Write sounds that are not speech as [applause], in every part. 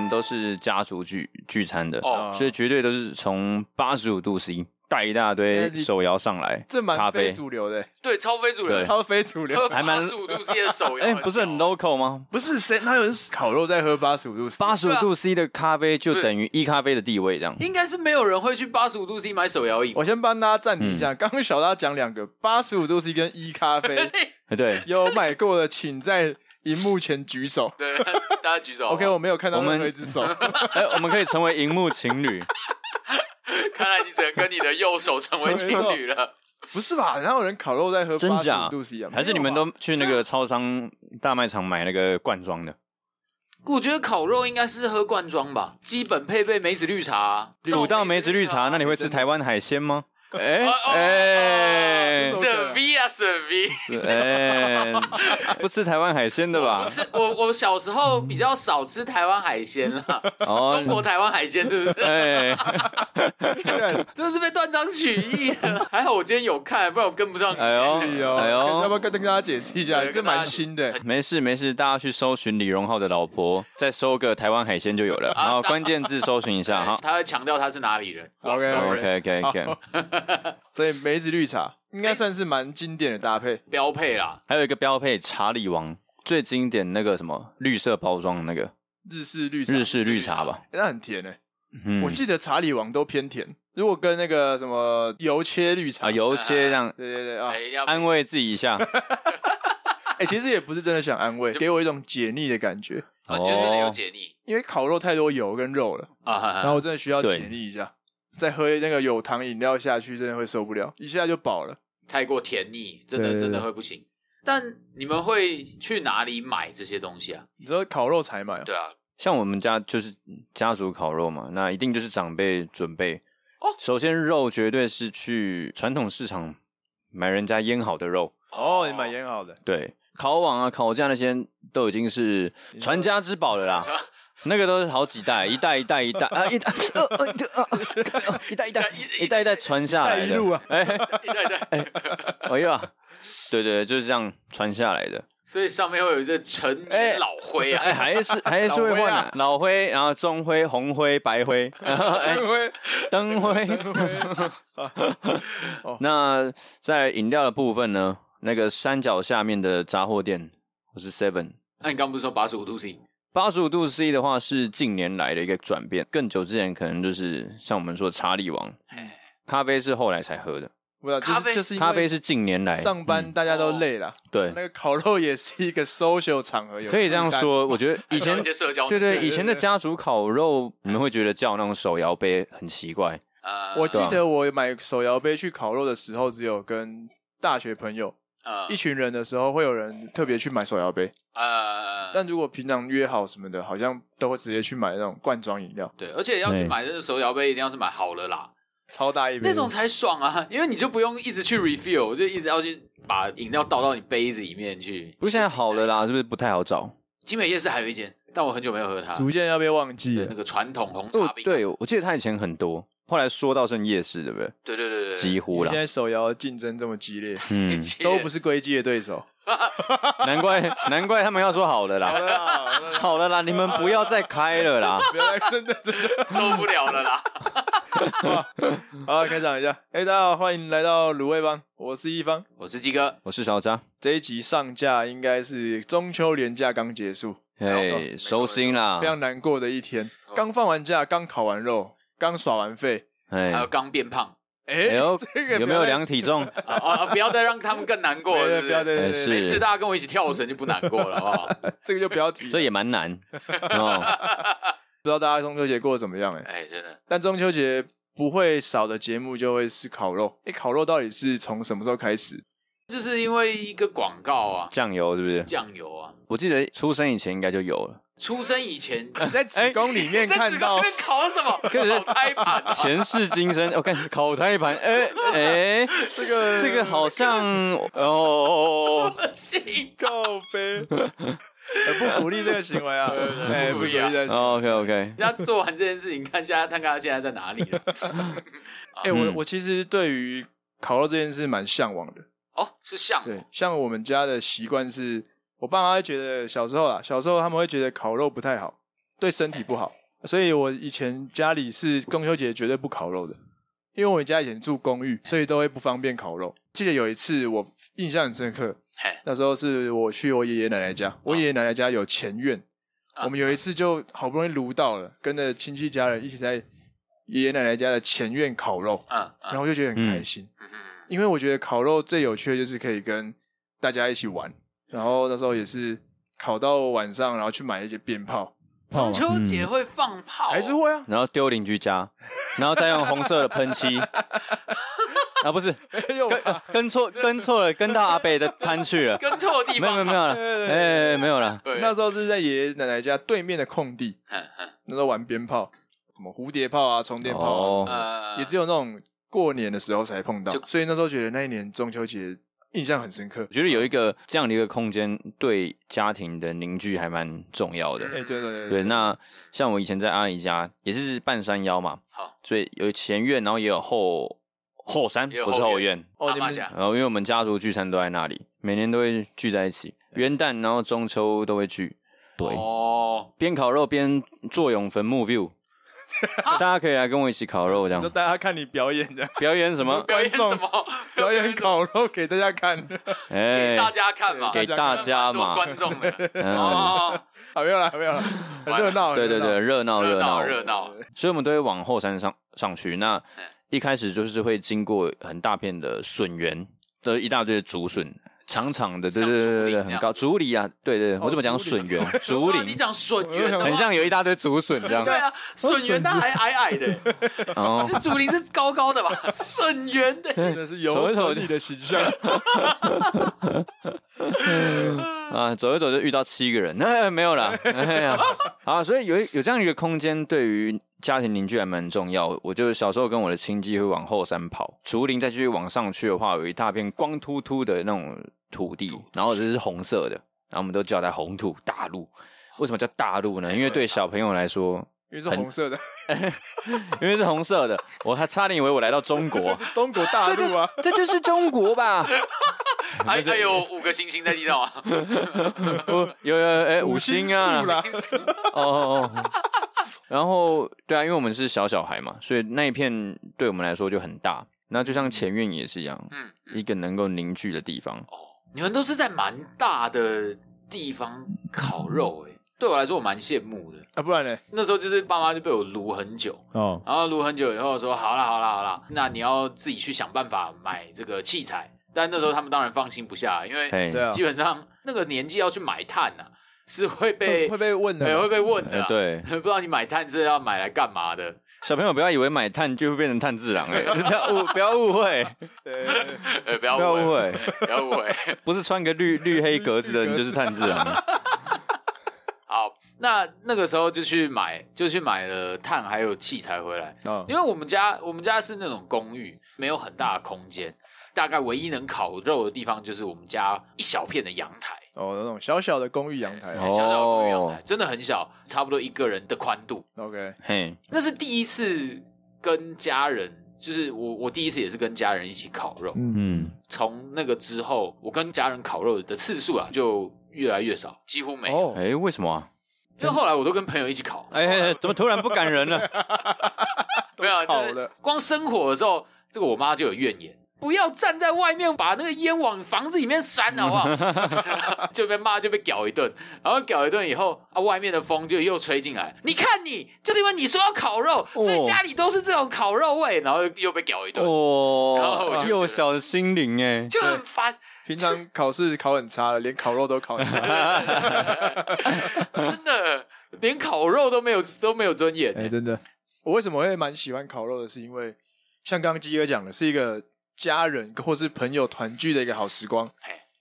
们都是家族聚聚餐的，哦所以绝对都是从八十五度 C 带一大堆手摇上来，这蛮非主流的，对，超非主流对，超非主流喝。还蛮八十五度 C 的手摇，哎、不是很 local 吗？不是谁哪有人烤肉在喝八十五度 C？八十五度 C 的咖啡就等于一咖啡的地位，这样。应该是没有人会去八十五度 C 买手摇饮。我先帮大家暂停一嗯下，刚刚小大讲两个八十五度 C 跟一咖啡，[laughs] 哎对，有买过的请在荧幕前举手。对，大家举手。OK，我没有看到我们任何一只手。[laughs] 哎、我们可以成为荧幕情侣。[laughs] 看来你只能跟你的右手成为情侣了。[laughs] 不是吧？然后人烤肉在喝八十真假五度 C 啊？还是你们都去那个超商大卖场买那个罐装的？我觉得烤肉应该是喝罐装吧，基本配备梅子绿茶啊，煮到梅子绿茶，那你会吃台湾海鲜吗？哎哦哎舍 V 啊舍 V。哎，不吃台湾海鲜的吧不？是我，我小时候比较少吃台湾海鲜啦，哦中国台湾海鲜是不是？哎，[laughs] 这是被断章取义的。还好我今天有看，不然我跟不上。哎呦哎呦，哎要不，要跟跟大家解释一下？这蛮新的。没事没事，大家去搜寻李荣浩的老婆，再搜个台湾海鲜就有了，啊然后关键字搜寻一下哈。他会强调他是哪里人。OK，OK OK OK，[laughs] 所以梅子绿茶应该算是蛮经典的搭配。标配啦，还有一个标配查理王最经典那个什么绿色包装那个。日式绿茶，日式绿茶吧，欸那很甜诶。嗯。我记得查理王都偏甜，如果跟那个什么油切绿茶。啊，油切这样。对对对啊，哎，要安慰自己一下。[laughs] 哎，其实也不是真的想安慰，给我一种解腻的感觉，啊，你觉得真的有解腻。因为烤肉太多油跟肉了，啊？然后我真的需要解腻一下，再喝那个有糖饮料下去，真的会受不了，一下就饱了。太过甜腻，真的真的会不行。但你们会去哪里买这些东西啊？你说烤肉才买啊？对啊，像我们家就是家族烤肉嘛，那一定就是长辈准备。哦首先肉绝对是去传统市场买人家腌好的肉，哦，你买腌好的，对，烤网啊、烤架那些都已经是传家之宝了啦。[laughs] 那个都是好几代，一代一代一代 [laughs] 啊，一代呃呃一代一代一代一代一代传下来的一代一路啊。哎 [laughs] 对对对，哎呀，对对，就是这样传下来的。所以上面会有一些陈哎老灰啊，哎，还是 [laughs] 还是会换啊，老灰，然后中灰、红灰、白灰，然后哎因为灯灰。那在饮料的部分呢？那个山脚下面的杂货店，我是 Seven。那你刚不是说八十五度 C？八十五度 C 的话是近年来的一个转变，更久之前可能就是像我们说查理王，哎，咖啡是后来才喝的，不知道，就咖啡是就是咖啡是近年来上班嗯。大家都累了，对，那个烤肉也是一个 social 场合，有可以这样说。我觉得以前 [laughs] 一些社交，对对，以前的家族烤肉，你们会觉得叫那种手摇杯很奇怪，呃，我记得我买手摇杯去烤肉的时候，只有跟大学朋友呃一群人的时候，会有人特别去买手摇杯。呃，但如果平常约好什么的，好像都会直接去买那种罐装饮料，对，而且要去买这个手摇杯，一定要是买好了啦，超大一杯那种才爽啊，因为你就不用一直去 refill，就一直要去把饮料倒到你杯子里面去。不过现在好了啦，是不是不太好找？金美夜市还有一间，但我很久没有喝它。逐渐要被忘记对，了那。个传统红茶，冰，哦对，我记得它以前很多，后来说到剩夜市，对不对？对对对对，几乎了现，在手摇竞争这么激烈，嗯，都不是龟基的对手。[laughs] 难怪难怪他们要说好了啦，好了啦，你们不要再开了啦。[laughs] 不要再真的真的。受不了了啦。[laughs] 好，开场一下。哎、大家好，欢迎来到卤味帮，我是一方。我是鸡哥，我是小张，这一集上架应该是中秋连假刚结束，嘿，收心啦非，常难过的一天。哦刚放完假，刚烤完肉，刚耍完废。哎还有刚变胖哎、哎呦 [laughs] 这个有没有量体重？[laughs] 啊啊！不要再让他们更难过了，对是不是？对没事，大家跟我一起跳绳就不难过了，好不好？[laughs] 这个就不要提。这也蛮难哦。不知道大家中秋节过得怎么样、欸？哎，哎，真的，但中秋节不会少的节目就会是烤肉。哎、烤肉到底是从什么时候开始？就是因为一个广告啊，酱油是不是？酱油啊，我记得出生以前应该就有了。出生以前 [laughs] 你在子宫里面在看到这个里面烤什么？[laughs] 可是胎盘啊，前世今生，我看考胎盘，哎哎，这个这个好像哦，行靠背，呃 [laughs] 不鼓励这个行为啊！哎，不鼓励这个行为。OK OK，人家做完这件事情，看现在看看他现在在哪里了。哎，我嗯我其实对于烤肉这件事蛮向往的。哦，是像对，像我们家的习惯是，我爸妈会觉得小时候啊，小时候他们会觉得烤肉不太好，对身体不好，所以我以前家里是中秋节绝对不烤肉的，因为我们家以前住公寓，所以都会不方便烤肉。记得有一次我印象很深刻，那时候是我去我爷爷奶奶家，我爷爷奶奶家有前院，我们有一次就好不容易炉到了，跟着亲戚家人一起在爷爷奶奶家的前院烤肉，然后就觉得很开心，因为我觉得烤肉最有趣的就是可以跟大家一起玩，然后那时候也是烤到晚上，然后去买一些鞭炮。中秋节会放炮，还是会啊，然后丢邻居家，然后再用红色的喷漆，[laughs] 啊不是，跟跟错跟错了，跟到阿北的摊去了，跟错地方，没有没有了，哎没有了，那时候是在爷爷奶奶家对面的空地，那时候玩鞭炮，什么蝴蝶炮啊、充电炮啊，也只有那种过年的时候才碰到，所以那时候觉得那一年中秋节。印象很深刻，我觉得有一个这样的一个空间，对家庭的凝聚还蛮重要的。哎，对对对，对。那像我以前在阿姨家，也是半山腰嘛，好，所以有前院，然后也有后后山，不是后院。哦，你们家。然后因为我们家族聚餐都在那里，每年都会聚在一起，[laughs] 元旦然后中秋都会聚。对哦，边烤肉边坐拥坟墓 view。[laughs] 大家可以来跟我一起烤肉，这样。就大家看你表演的，[laughs] 表演什么？表演什么？表演烤肉给大家看。哎给大家看嘛，给大家嘛，观众的。哦，好，没有了，没有了，很热闹。对对对，热闹热闹热闹。所以我们都会往后山上上去。那一开始就是会经过很大片的笋园的一大堆的竹笋。长长的，对对对对，很高竹林啊，对对，我怎么讲笋园，竹林，你讲笋园，很像有一大堆竹笋这样。对啊，笋园它还矮矮的，[laughs] 是竹林是高高的吧？[laughs] 笋园的，真的是有手你的形象。[laughs] 啊，走一走就遇到七个人，那没有啦。哎呀，啊，所以有有这样一个空间，对于。家庭凝聚还蛮重要，我就小时候跟我的亲戚会往后山跑，竹林再继续往上去的话，有一大片光秃秃的那种土地，然后这是红色的，然后我们都叫它红土大陆。为什么叫大陆呢？因为对小朋友来说，因为是红色的，[laughs] 因为是红色的，我还差点以为我来到中国，[laughs] 中国大陆啊这，这就是中国吧？[laughs] 还还有五个星星在地上啊？有有哎、欸，五星啊！哦哦哦。然后，对啊，因为我们是小小孩嘛，所以那一片对我们来说就很大。那就像前院也是一样，嗯，一个能够凝聚的地方。哦，你们都是在蛮大的地方烤肉，哎，对我来说我蛮羡慕的啊。不然呢？那时候就是爸妈就被我撸很久哦，然后撸很久以后说，好啦好啦好啦，那你要自己去想办法买这个器材。但那时候他们当然放心不下，因为基本上那个年纪要去买炭呐。是会被会被问的，对，会被问的。对，[laughs] 不知道你买炭是要买来干嘛的？小朋友不要以为买炭就会变成炭治郎 [laughs] 哎，不要误不要误会，对，不要误会，不要误会，不 [laughs] 是穿个绿绿黑格子的你就是炭治郎。[laughs] 好，那那个时候就去买，就去买了炭还有器材回来。嗯因为我们家我们家是那种公寓，没有很大的空间。大概唯一能烤肉的地方就是我们家一小片的阳台哦，那种小小的公寓阳台，小小的公寓阳台真的很小，差不多一个人的宽度。OK，嘿，那是第一次跟家人，就是我我第一次也是跟家人一起烤肉。嗯，从那个之后，我跟家人烤肉的次数啊就越来越少，几乎没有。哎，为什么啊？因为后来我都跟朋友一起烤。哎，怎么突然不感人了？[laughs] 没有，就是光生火的时候，这个我妈就有怨言。不要站在外面，把那个烟往房子里面扇，好不好？[laughs] 就被骂，就被屌一顿，然后屌一顿以后，啊，外面的风就又吹进来。你看你，就是因为你说要烤肉，所以家里都是这种烤肉味，然后又被屌一顿。哦，然后我就幼小的心灵哎，就很烦。平常考试考很差了，连烤肉都考很差，[laughs] 真的，连烤肉都没有都没有尊严。哎，真的。我为什么会蛮喜欢烤肉的？是因为像刚刚基哥讲的，是一个。家人或是朋友团聚的一个好时光，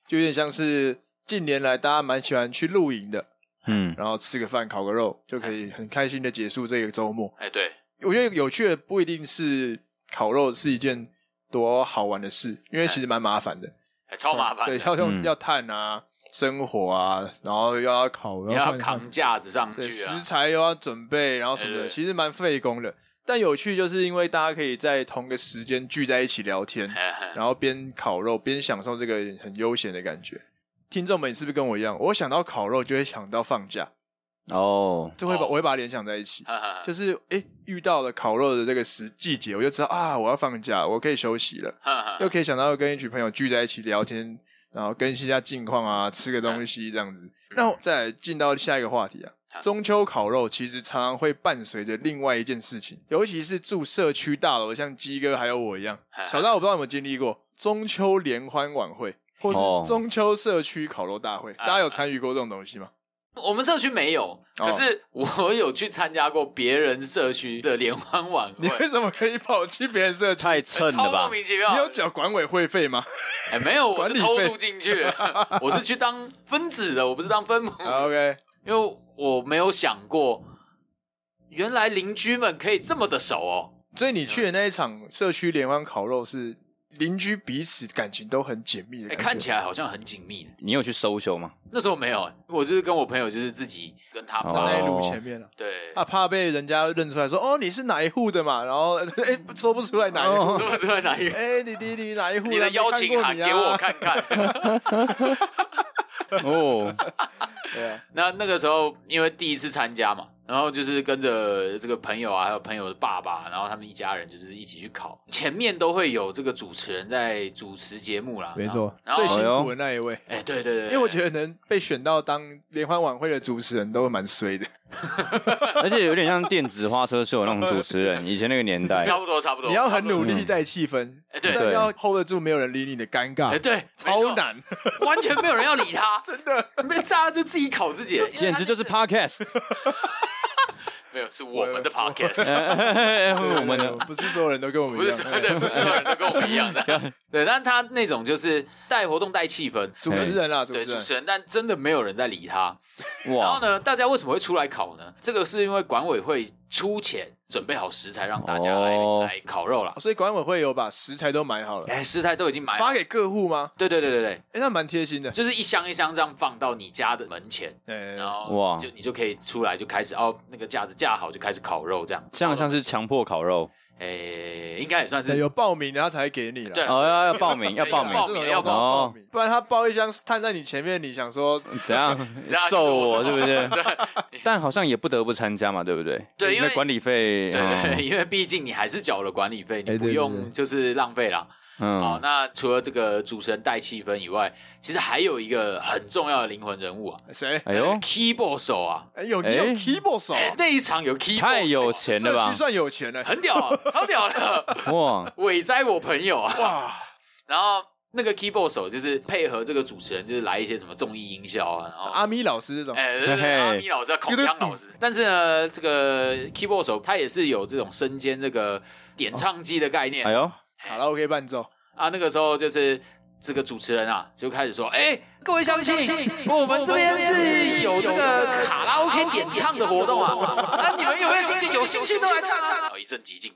就有点像是近年来大家蛮喜欢去露营的，嗯，然后吃个饭、烤个肉，就可以很开心的结束这个周末。哎，对，我觉得有趣的不一定是烤肉是一件多好玩的事，因为其实蛮麻烦的，超麻烦。对，要用要炭啊、生火啊，然后又要烤，又要扛架子上去，食材又要准备，然后什么的，其实蛮费工的。但有趣就是因为大家可以在同个时间聚在一起聊天，[laughs] 然后边烤肉边享受这个很悠闲的感觉。听众们你是不是跟我一样？我想到烤肉就会想到放假，哦，就会把我会把它联想在一起，就是哎遇到了烤肉的这个时季节，我就知道啊我要放假，我可以休息了，又可以想到跟一群朋友聚在一起聊天，然后更新一下近况啊，吃个东西这样子。那再进到下一个话题啊。中秋烤肉其实常常会伴随着另外一件事情，尤其是住社区大楼，像鸡哥还有我一样，小大我不知道有没有经历过中秋联欢晚会，或是中秋社区烤肉大会，大家有参与过这种东西吗？我们社区没有，可是我有去参加过别人社区的联欢晚会。你为什么可以跑去别人社区？太蹭了吧！莫名其妙。你有缴管委会费吗？哎，没有，我是偷渡进去，我是去当分子的，我不是当分母。[laughs] OK，因为。我没有想过，原来邻居们可以这么的熟哦。所以你去的那一场社区联欢烤肉是邻居彼此感情都很紧密的，看起来好像很紧密。你有去 social 吗？那时候没有，我就是跟我朋友，就是自己跟他们在路前面了。对，他怕被人家认出来说哦，你是哪一户的嘛？然后 [laughs] 哎，说不出来哪一户，说不出来哪一户。哎，你你你哪一户？你的邀请函给我看看。[laughs] 哦。对，那那个时候因为第一次参加嘛，然后就是跟着这个朋友啊，还有朋友的爸爸，然后他们一家人就是一起去考。前面都会有这个主持人在主持节目啦，没错，最辛苦的那一位。哎，对对对，因为我觉得能被选到当联欢晚会的主持人都蛮衰的。[laughs] 而且有点像电子花车秀那种主持人，以前那个年代，[laughs] 差不多差不多。你要很努力带气氛，哎对，但要 hold 得住没有人理你的尴尬，哎对，超难，完全没有人要理他，[laughs] 真的，没大家就自己考自己，简直就是 podcast。没有，是我们的 podcast，我们的 [laughs] 不是所有人都跟我们一样，不是对，不是所有人都跟我们一样的，[laughs] [laughs] 对，但他那种就是带活动带气氛，主持人啊，对，主持人，但真的没有人在理他。哇，然后呢，大家为什么会出来考呢？这个是因为管委会出钱。准备好食材让大家来、oh. 来烤肉了，所以管委会有把食材都买好了。哎，食材都已经买发给客户吗？对对对对对，哎，那蛮贴心的，就是一箱一箱这样放到你家的门前，对，然后哇，就你就可以出来就开始哦，那个架子架好就开始烤肉这样，像像是强迫烤肉。诶，应该也算是。有报名，然后才给你了。对，哦，要要报名，要报名，报名要报名，不然他包一箱摊在你前面，你想说怎样？[laughs] 揍我，对不 [laughs] 对？[laughs] 但好像也不得不参加嘛，对不对？对，因为管理费，对对，因为毕竟你还是缴了管理费，你不用就是浪费了。嗯，好，那除了这个主持人带气氛以外，其实还有一个很重要的灵魂人物啊，谁？哎呦，keyboard 手啊，哎呦，你有 keyboard 手，那一场有 keyboard，太有钱了吧？社区算有钱了，很屌啊，[laughs] 超屌的，哇，伟哉我朋友啊，哇，然后那个 keyboard 手就是配合这个主持人，就是来一些什么综艺音效啊，然后。阿咪老师这种，哎，对对，阿咪老师、孔锵老师，但是呢，这个 keyboard 手他也是有这种身兼这个点唱机的概念，哎呦，好了，我可以伴奏。啊，那个时候就是这个主持人啊，就开始说：“哎，各位乡亲，我们这边是有这个卡拉 OK 点唱的活动啊，那你们有没有兴趣？有兴趣都来唱唱。”好，一阵寂静。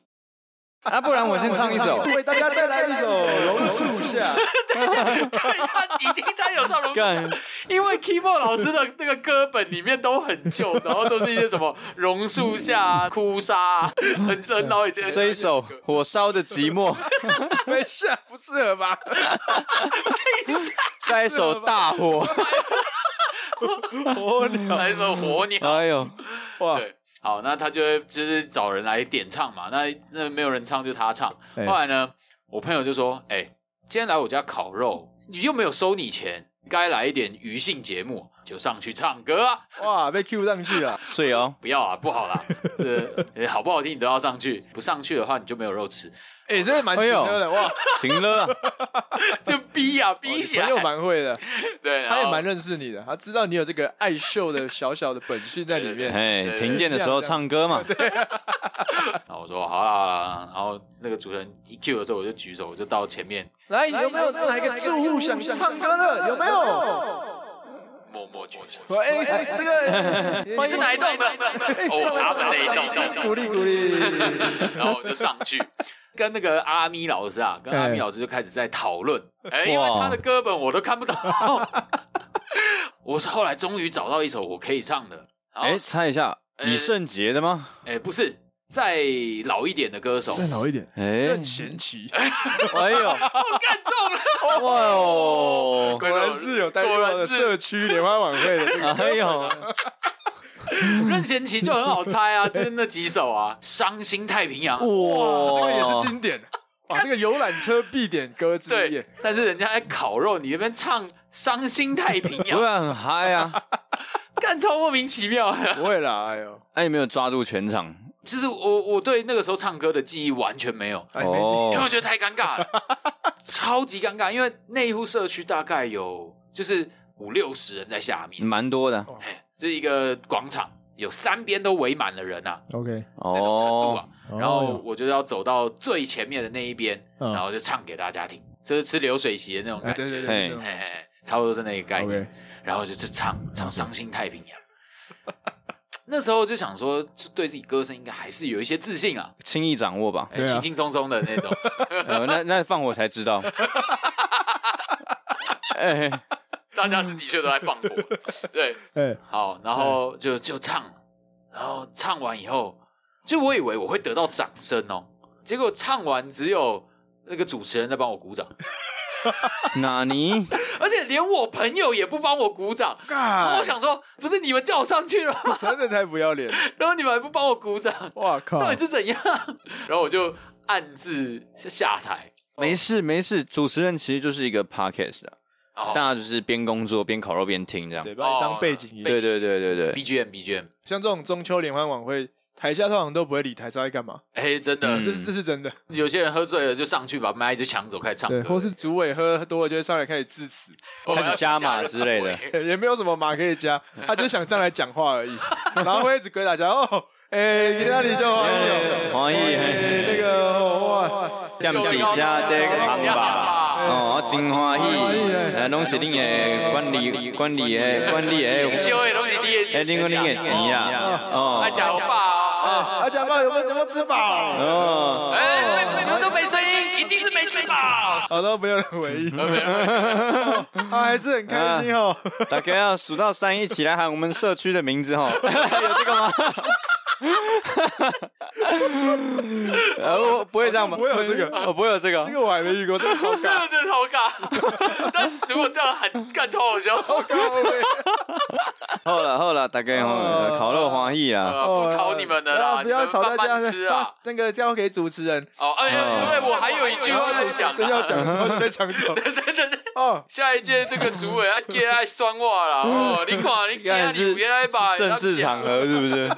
啊，不然我先唱一首，[laughs] 为大家带来一首《榕树下》。对对对，他已经他有唱榕树下，因为 keyboard 老师的那个歌本里面都很旧，然后都是一些什么榕树下、哭砂，很很老以前。这一首《火烧的寂寞》，没事，不适合吧？等一下，下一首《大火》，火鸟，来一首《火鸟》。哎呦，哇！好，那他就会就是找人来点唱嘛，那那没有人唱就他唱。欸、后来呢，我朋友就说：“哎、欸，今天来我家烤肉，你又没有收你钱，该来一点余兴节目，就上去唱歌啊！”哇，被 Q 上去了，[laughs] 睡哦，不要啊，不好啦，是、欸、[laughs] 好不好听你都要上去，不上去的话你就没有肉吃。哎，这个蛮情勒的哇，[laughs] 情勒，[laughs] 就逼啊逼起来，朋友蛮会的，[laughs] 对，他也蛮认识你的，他知道你有这个爱秀的小小的本性在里面。哎，停电的时候唱歌嘛。对。然后我说好啦好了，然后那个主持人一 Q 的时候，我就举手，我就到前面。来，有没有哪一个住户想唱歌的？有没有？默默举手。哎哎，这个你是哪一栋的？哦，他们那一栋。鼓励鼓励。然后我就上去。跟那个阿咪老师啊，跟阿咪老师就开始在讨论，哎，因为他的歌本我都看不懂，[laughs] 我是后来终于找到一首我可以唱的，哎，猜一下，李圣杰的吗？哎，不是，再老一点的歌手，再老一点，哎，任贤齐，[laughs] 哎呦，我看中了，哇哦，果然是有带过社区联欢晚会的，哎呦，[laughs] 任贤齐就很好猜啊，[laughs] 就是那几首啊，《伤心太平洋》哇，这个也是经典。[laughs] 哇，这个游览车必点歌之一。对，但是人家在烤肉，你那边唱《伤心太平洋》，不然很嗨啊，干超莫名其妙。不会啦，哎呦，哎，有没有抓住全场？就是我，我对那个时候唱歌的记忆完全没有，因为我觉得太尴尬了，超级尴尬。因为那一户社区大概有就是五六十人在下面，蛮多的。是一个广场，有三边都围满了人啊。OK，那种程度啊。哦、然后我就要走到最前面的那一边，哦、然后就唱给大家听，这、就是吃流水席的那种感觉，对对对，对，差不多是那个概念。Okay. 然后就是唱唱《伤心太平洋》。[laughs] 那时候就想说，对自己歌声应该还是有一些自信啊，轻易掌握吧，轻轻松松的那种。[laughs] 呃、那那放我才知道，[laughs] 哎，大家是的确都在放火，对，[laughs] 哎，好，然后就就唱，然后唱完以后，就我以为我会得到掌声哦，结果唱完只有那个主持人在帮我鼓掌。[laughs] 哪尼？[laughs] 而且连我朋友也不帮我鼓掌。我想说，不是你们叫我上去了吗？真的太不要脸。然后你们还不帮我鼓掌，哇靠！到底是怎样？然后我就暗自下台。没事没事，主持人其实就是一个 podcast 啊，oh. 大家就是边工作边烤肉边听这样，对，把你当背景音。对对对对对，BGM BGM。像这种中秋联欢晚会。台下通常都不会理台上在干嘛？哎，真的，这这是真的。有些人喝醉了就上去把麦一直抢走，开始唱歌。或是主委喝多了就会上来开始致辞，[laughs] 开始加码之类的，[laughs] 也没有什么码可以加，[laughs] 他就想上来讲话而已。然后会一直跟大家哦，哎，那里就欢迎，欢迎，那个哇，店底下这个红吧，哦，真欢喜，呃，拢是恁的管理管理的管理的，收的拢是你的，哎，恁个恁的钱啊，哦，来讲吧。啊！讲话有没有怎么吃饱？哦，哎，你们都没声音，一定是没吃饱。好的，没有人回应。他 [laughs] 还是很开心哦。大家要数到三一起来喊我们社区的名字哦。[laughs] 有这个吗？[laughs] 呃，不会这样吗？不会有这个，我不会有这个。这个我还没遇过，这个超尬，这个超尬。但如果这样喊，干超好笑。好了好了，大家哦，烤肉欢喜啊！不吵你们的啦，不要吵大家吃啊。那个交给主持人。哦，哎呀，因为我还有一句话要讲，真要讲，就被抢走。[laughs] 对对对。哦，下一届这个主委啊，给爱酸话了哦。你看，你 [laughs] 今天你别来把政治场合是不是？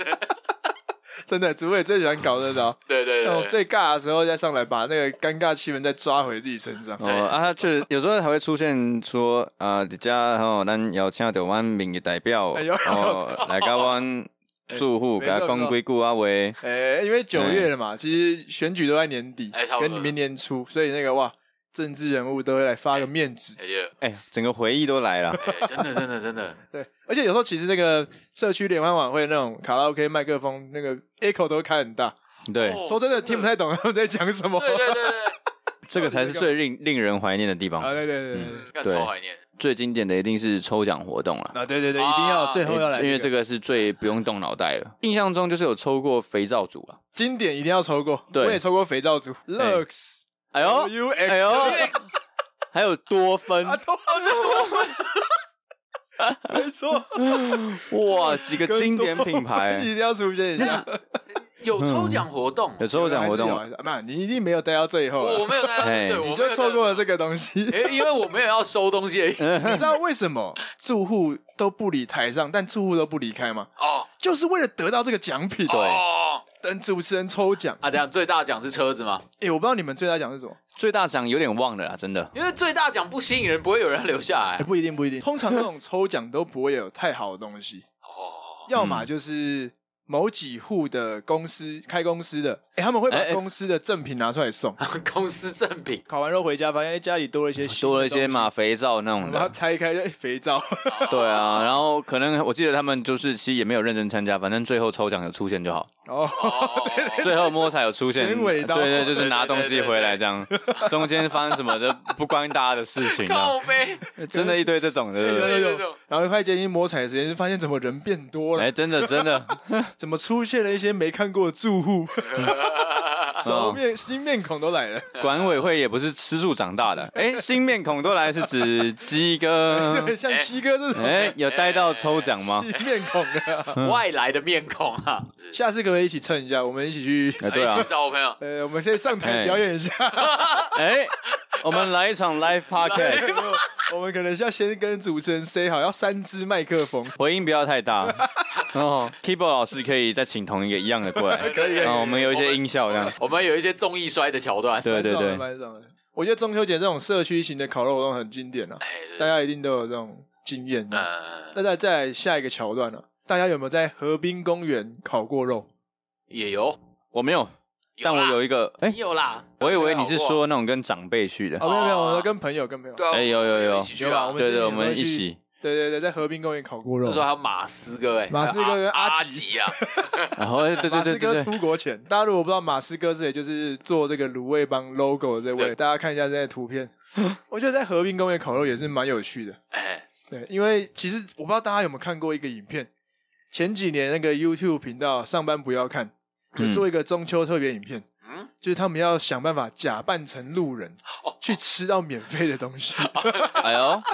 [laughs] 真的，主委最喜欢搞这种，对对对，最尬的时候再上来把那个尴尬气氛再抓回自己身上。哦啊，他确实有时候还会出现说啊，这家吼，咱邀请到阮民意代表哦，[laughs] 来跟阮住户给他讲几句啊话。哎，因为九月了嘛，其实选举都在年底，跟明年初，所以那个哇。政治人物都会来发个面子，哎呀，整个回忆都来了，真的，真的，真的，[laughs] 对。而且有时候其实那个社区联欢晚会那种卡拉 OK 麦克风那个 echo 都会开很大，对。说真的，听不太懂 [laughs] 他们在讲什么。对对对对，[laughs] 这个才是最令令人怀念的地方啊！对对对对，超怀念。最经典的一定是抽奖活动了啊！对对对，一定要最后要来，因为这个是最不用动脑袋了。印象中就是有抽过肥皂组啊，经典一定要抽过。对我也抽过肥皂组，Lux，哎呦，哎呦。还有多芬，多芬，[laughs] 没错，哇，几个经典品牌。一定要出现一下。有抽奖活动，有抽奖活动，妈，你一定没有待到最后，我没有待到，对，你就错过了这个东西，因为我没有要收东西。[laughs] 你知道为什么住户都不理台上，但住户都不离开吗？哦，就是为了得到这个奖品，对。等主持人抽奖啊，这样最大奖是车子吗？哎，我不知道你们最大奖是什么。最大奖有点忘了啦，真的。因为最大奖不吸引人，不会有人留下来。不一定，不一定。通常那种抽奖都不会有太好的东西。[laughs] 哦。要么就是。某几户的公司开公司的，哎，他们会把公司的赠品拿出来送。[laughs] 公司赠品，烤完肉回家，发现家里多了一些，多了一些嘛肥皂那种的。然后拆开，哎，肥皂。对啊，然后可能我记得他们就是其实也没有认真参加，反正最后抽奖有出现就好。哦，最后摸彩有出现，对对，就是拿东西回来这样。中间发生什么的不关大家的事情。靠北，真的一堆这种的，对对对。然后快接近摸彩的时间，就发现怎么人变多了。哎，真的真的。[laughs] 怎么出现了一些没看过的住户？[laughs] 熟面新面孔都来了。[laughs] 管委会也不是吃素长大的，[laughs] 哎，新面孔都来是指鸡哥，[laughs] 对，像鸡哥这种，哎，有带到抽奖吗？新面孔的，外来的面孔啊，下次可不可以一起蹭一下？我们一起去，对啊，找我朋友，呃，我们先上台表演一下，哎，[laughs] 我们来一场 live podcast，我们可能要先跟主持人 say 好，要三支麦克风，回音不要太大。哦，keyboard 老师可以再请同一个一样的过来，可以。然后我们有一些音效这样，我们有一些综艺摔的桥段，对对对。我觉得中秋节这种社区型的烤肉活动很经典啊，大家一定都有这种经验。那再再来下一个桥段了，大家有没有在河滨公园烤过肉？也有，我没有，但我有一个，哎，有啦。我以为你是说那种跟长辈去的，哦，没有没有，我说跟朋友跟朋友。哎，有有有，一起去吧对对，我们一起。对对对，在和平公园烤过肉。那时候还有马斯哥哎，马斯哥跟阿吉啊。然 [laughs] 后 [laughs] 对对对，马斯哥出国前，大家如果不知道马斯哥是谁，就是做这个卤味帮 logo 的这位，大家看一下这些图片。[laughs] 我觉得在和平公园烤肉也是蛮有趣的。哎，对，因为其实我不知道大家有没有看过一个影片，前几年那个 YouTube 频道上班不要看，就做一个中秋特别影片，嗯，就是他们要想办法假扮成路人，去吃到免费的东西。[laughs] 哎呦。[laughs]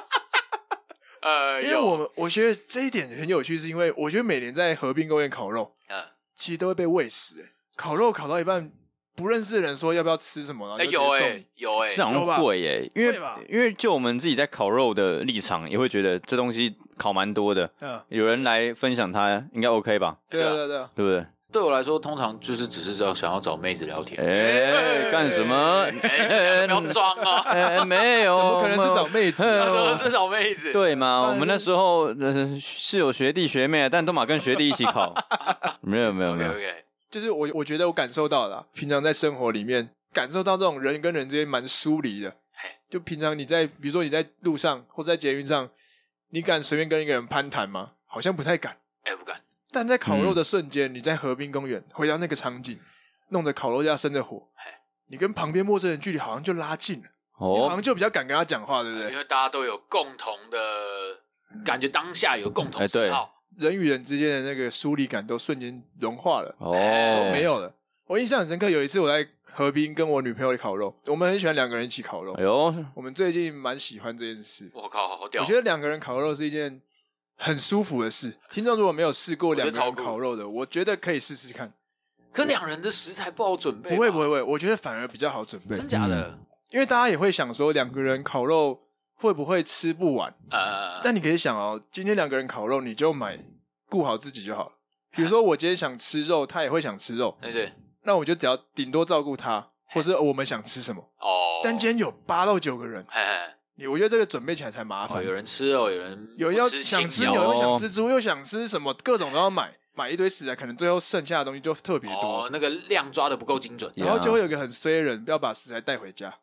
呃，因为我们我觉得这一点很有趣，是因为我觉得每年在河滨公园烤肉，嗯，其实都会被喂食。哎，烤肉烤到一半，不认识的人说要不要吃什么，然后就直接送你。有哎，这样会耶，因为因为就我们自己在烤肉的立场，也会觉得这东西烤蛮多的。嗯，有人来分享，它应该 OK 吧？对对对，对不对？对我来说，通常就是只是要想要找妹子聊天。哎，干什么？不要装啊！[laughs] 哎，没有，怎么可能是找妹子？[laughs] 怎么是找妹子？对嘛？我们那时候是有学弟学妹，但都嘛跟学弟一起考。[laughs] 没有没有没有，就是我我觉得我感受到了，平常在生活里面感受到这种人跟人之间蛮疏离的。就平常你在，比如说你在路上或者在捷运上，你敢随便跟一个人攀谈吗？好像不太敢。哎，不敢。但在烤肉的瞬间，嗯、你在河滨公园回到那个场景，弄着烤肉架生着火，你跟旁边陌生人距离好像就拉近了，哦，你好像就比较敢跟他讲话，对不对？因为大家都有共同的感觉，当下有共同喜好，人与人之间的那个疏离感都瞬间融化了，哦，都没有了。我印象很深刻，有一次我在河滨跟我女朋友烤肉，我们很喜欢两个人一起烤肉，哎呦，我们最近蛮喜欢这件事。我靠，好屌！我觉得两个人烤肉是一件。很舒服的事。听众如果没有试过两个人烤肉的，我觉得可以试试看。可两人的食材不好准备。不会不会不会，我觉得反而比较好准备。真假的？因为大家也会想说，两个人烤肉会不会吃不完？呃，但你可以想哦，今天两个人烤肉，你就买顾好自己就好了。比如说我今天想吃肉，他也会想吃肉，对对。那我就只要顶多照顾他，或是我们想吃什么哦。但今天有八到九个人。我觉得这个准备起来才麻烦。哦，有人吃肉，有人有人要想吃牛，又想吃猪，又想吃什么，各种都要买，买一堆食材，可能最后剩下的东西就特别多。哦，那个量抓的不够精准，然后就会有一个很衰的人要把食材带回家，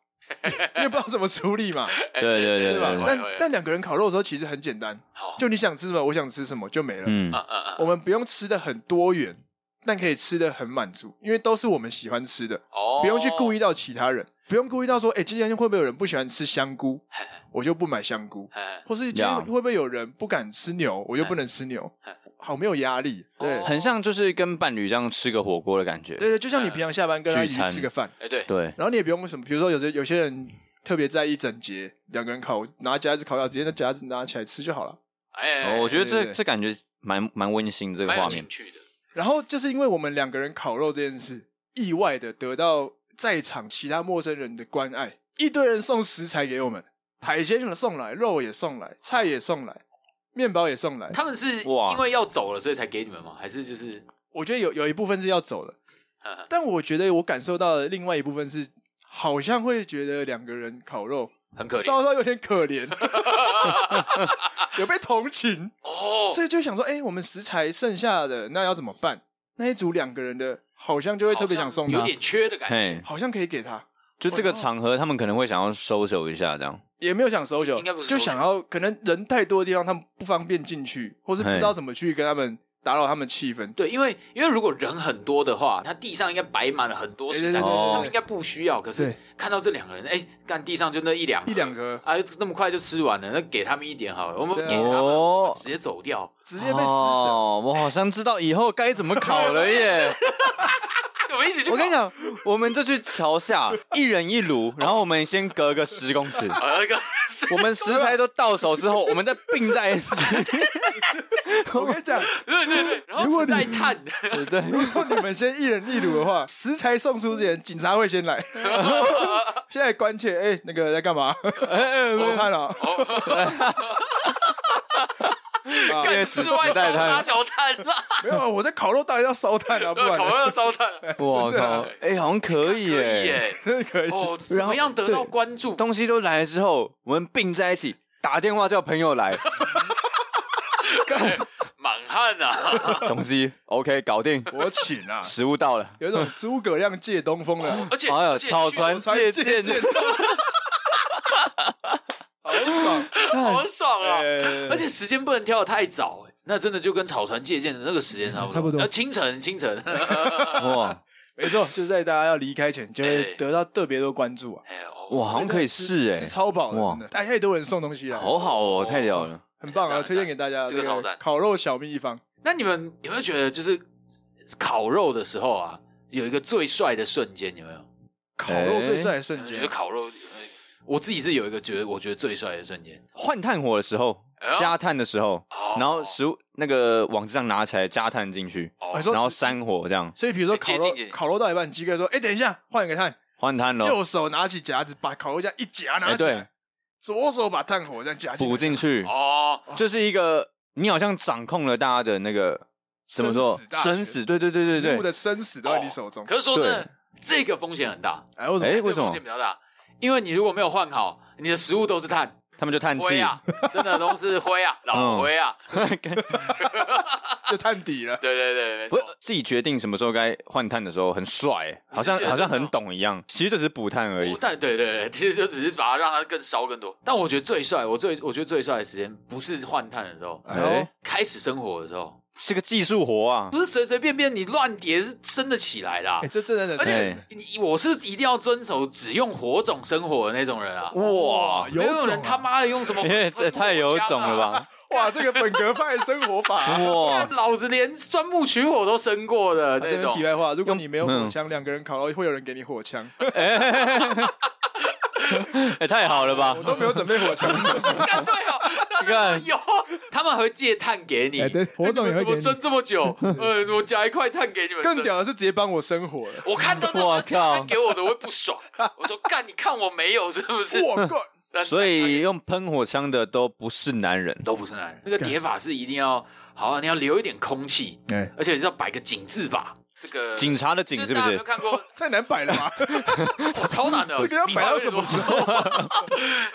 因为不知道怎么处理嘛。[laughs] 对对对，对吧？但但两个人烤肉的时候其实很简单，就你想吃什么，我想吃什么就没了。嗯嗯嗯，我们不用吃的很多元，但可以吃的很满足，因为都是我们喜欢吃的，哦，不用去顾意到其他人。不用顾意到说，哎，今天会不会有人不喜欢吃香菇，我就不买香菇；或是今天会不会有人不敢吃牛，我就不能吃牛。好没有压力，对，很像就是跟伴侣这样吃个火锅的感觉。对对，就像你平常下班跟他一起吃个饭，哎对对。然后你也不用什么，比如说有些有些人特别在意整洁，两个人烤拿夹子烤掉，直接那夹子拿起来吃就好了。哎，我觉得这这感觉蛮蛮温馨，这个画面。然后就是因为我们两个人烤肉这件事，意外的得到。在场其他陌生人的关爱，一堆人送食材给我们，海鲜也送来，肉也送来，菜也送来，面包也送来。他们是因为要走了，所以才给你们吗？还是就是？我觉得有有一部分是要走了，[laughs] 但我觉得我感受到的另外一部分是，好像会觉得两个人烤肉很可怜，稍稍有点可怜，[laughs] 有被同情哦，所以就想说，哎，我们食材剩下的那要怎么办？那一组两个人的。好像就会特别想送他，有点缺的感觉，好像可以给他。就这个场合，他们可能会想要收手一下，这样也没有想收手，应该不是，就想要可能人太多的地方，他们不方便进去，或是不知道怎么去跟他们。打扰他们气氛，对，因为因为如果人很多的话，他地上应该摆满了很多食材，他们应该不需要。可是看到这两个人，哎，干地上就那一两一两个，啊，那么快就吃完了，那给他们一点好了，我们给他们直接走掉，直接被施舍。我好像知道以后该怎么烤了耶。[laughs] [laughs] [laughs] 对么一起去？我跟你讲，我们就去桥下，一人一炉，然后我们先隔个十公尺，[laughs] 我们食材都到手之后，我们再并在一起。我跟你讲，对对对，然后再探，对对。如果你们先一人一炉的话，食材送出之前，警察会先来。[laughs] 现在关切，哎，那个在干嘛？收炭了。[laughs] 跟室外烧大小炭了，[laughs] 没有，我在烤肉当然要烧炭啊，不然烤肉要烧炭。[laughs] 我靠，哎，好像可以耶，真的 [laughs] 可以。哦。怎么样得到关注？东西都来了之后，我们并在一起，打电话叫朋友来。满汉啊，东西 OK 搞定，我请啊，食物到了，有一种诸葛亮借东风的，而且草船借箭。好爽，[laughs] 好爽啊！而且时间不能挑的太早，哎，那真的就跟草船借箭的那个时间差不多，差不多。清晨，清晨，[laughs] 哇，没错，就是在大家要离开前，就会得到特别多关注啊！哇，好像可以试哎，超饱的，真的，大家也都人送东西啊，好好哦，太屌了，很棒啊！推荐给大家这个超赞，烤肉小秘方。那你们有没有觉得，就是烤肉的时候啊，有一个最帅的瞬间？有没有？烤肉最帅的瞬间，觉得烤肉。我自己是有一个觉得，我觉得最帅的瞬间，换炭火的时候，加炭的时候，然后食物那个网子上拿起来加炭进去，然后山火这样。所以比如说烤肉，烤肉到一半，鸡哥说：“哎，等一下，换一个炭，换炭了。”右手拿起夹子，把烤肉这样一夹，拿起来，左手把炭火这样夹补进去。哦，就是一个你好像掌控了大家的那个怎么说生死？对对对对对，食物的生死都在你手中。可是说真的，这个风险很大。哎，为什么？为什么风险比较大？因为你如果没有换好，你的食物都是碳，他们就碳气啊，真的都是灰啊，[laughs] 老灰啊，[laughs] 就碳底了。对对对，我自己决定什么时候该换碳的时候，很帅，好像好像很懂一样。其实就只是补碳而已。但对对对，其实就只是把它让它更烧更多。但我觉得最帅，我最我觉得最帅的时间不是换碳的时候，哎，开始生火的时候。是个技术活啊，不是随随便便你乱叠是升得起来的。这真的，而且你我是一定要遵守只用火种生火的那种人啊。哇，没有人他妈的用什么？[laughs] 这太有种了吧！哇，这个本格派生活法，[laughs] 哇，老子连钻木取火都生过的那种。题外话，如果你没有火枪，两个人烤肉会有人给你火枪。[laughs] 哎，太好了吧！我都没有准备火枪。对哦，你看有，他们还会借炭给你。对，火种也会给你。怎么生这么久？[laughs] 呃，我夹一块炭给你们。更屌的是直接帮我生火了。我看到那个夹炭给我的，我会不爽。我说干，你看我没有是不是？我靠！所以用喷火枪的都不是男人，都不是男人。那个叠法是一定要好，你要留一点空气，对而且是要摆个井字法。这个警察的警是不是？有看过 [laughs] 太难摆了吗？[laughs] 超难的，[laughs] 这个要摆到什么时候？